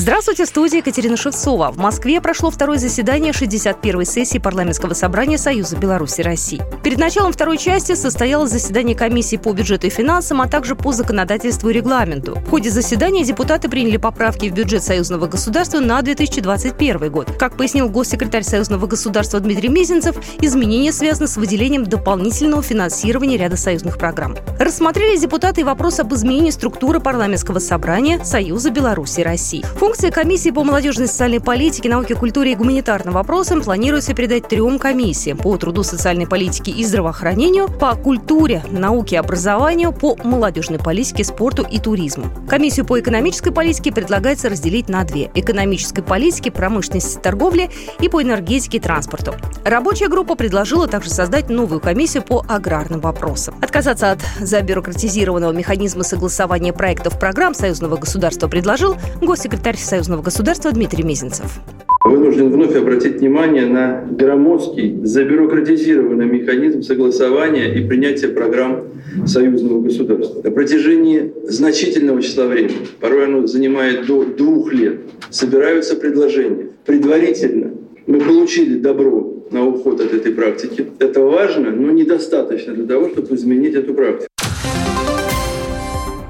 Здравствуйте, в студии Екатерина Шевцова. В Москве прошло второе заседание 61-й сессии парламентского собрания Союза Беларуси России. Перед началом второй части состоялось заседание комиссии по бюджету и финансам, а также по законодательству и регламенту. В ходе заседания депутаты приняли поправки в бюджет союзного государства на 2021 год. Как пояснил госсекретарь союзного государства Дмитрий Мизинцев, изменения связаны с выделением дополнительного финансирования ряда союзных программ. Рассмотрели депутаты вопрос об изменении структуры парламентского собрания Союза Беларуси России. Функции комиссии по молодежной социальной политике, науке, культуре и гуманитарным вопросам планируется передать трем комиссиям по труду, социальной политике и здравоохранению, по культуре, науке и образованию, по молодежной политике, спорту и туризму. Комиссию по экономической политике предлагается разделить на две – экономической политике, промышленности, торговли и по энергетике и транспорту. Рабочая группа предложила также создать новую комиссию по аграрным вопросам. Отказаться от забюрократизированного механизма согласования проектов программ союзного государства предложил госсекретарь союзного государства Дмитрий Мизинцев. Вынужден вновь обратить внимание на громоздкий, забюрократизированный механизм согласования и принятия программ союзного государства. На протяжении значительного числа времени, порой оно занимает до двух лет, собираются предложения. Предварительно мы получили добро на уход от этой практики. Это важно, но недостаточно для того, чтобы изменить эту практику.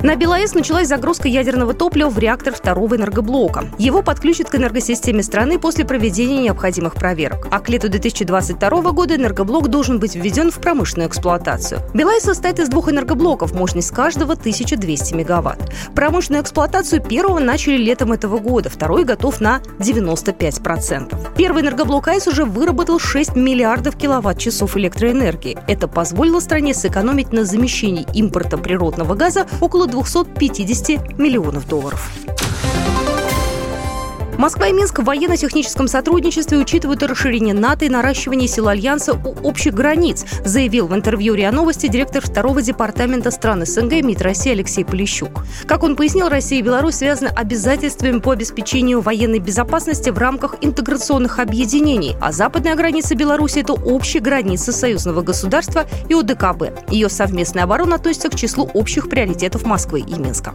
На БелАЭС началась загрузка ядерного топлива в реактор второго энергоблока. Его подключат к энергосистеме страны после проведения необходимых проверок. А к лету 2022 года энергоблок должен быть введен в промышленную эксплуатацию. БелАЭС состоит из двух энергоблоков, мощность каждого 1200 мегаватт. Промышленную эксплуатацию первого начали летом этого года, второй готов на 95%. Первый энергоблок АЭС уже выработал 6 миллиардов киловатт-часов электроэнергии. Это позволило стране сэкономить на замещении импорта природного газа около 250 миллионов долларов. Москва и Минск в военно-техническом сотрудничестве учитывают расширение НАТО и наращивание сил Альянса у общих границ, заявил в интервью РИА Новости директор второго департамента стран СНГ МИД России Алексей Полищук. Как он пояснил, Россия и Беларусь связаны обязательствами по обеспечению военной безопасности в рамках интеграционных объединений, а западная граница Беларуси – это общая граница союзного государства и ОДКБ. Ее совместная оборона относится к числу общих приоритетов Москвы и Минска.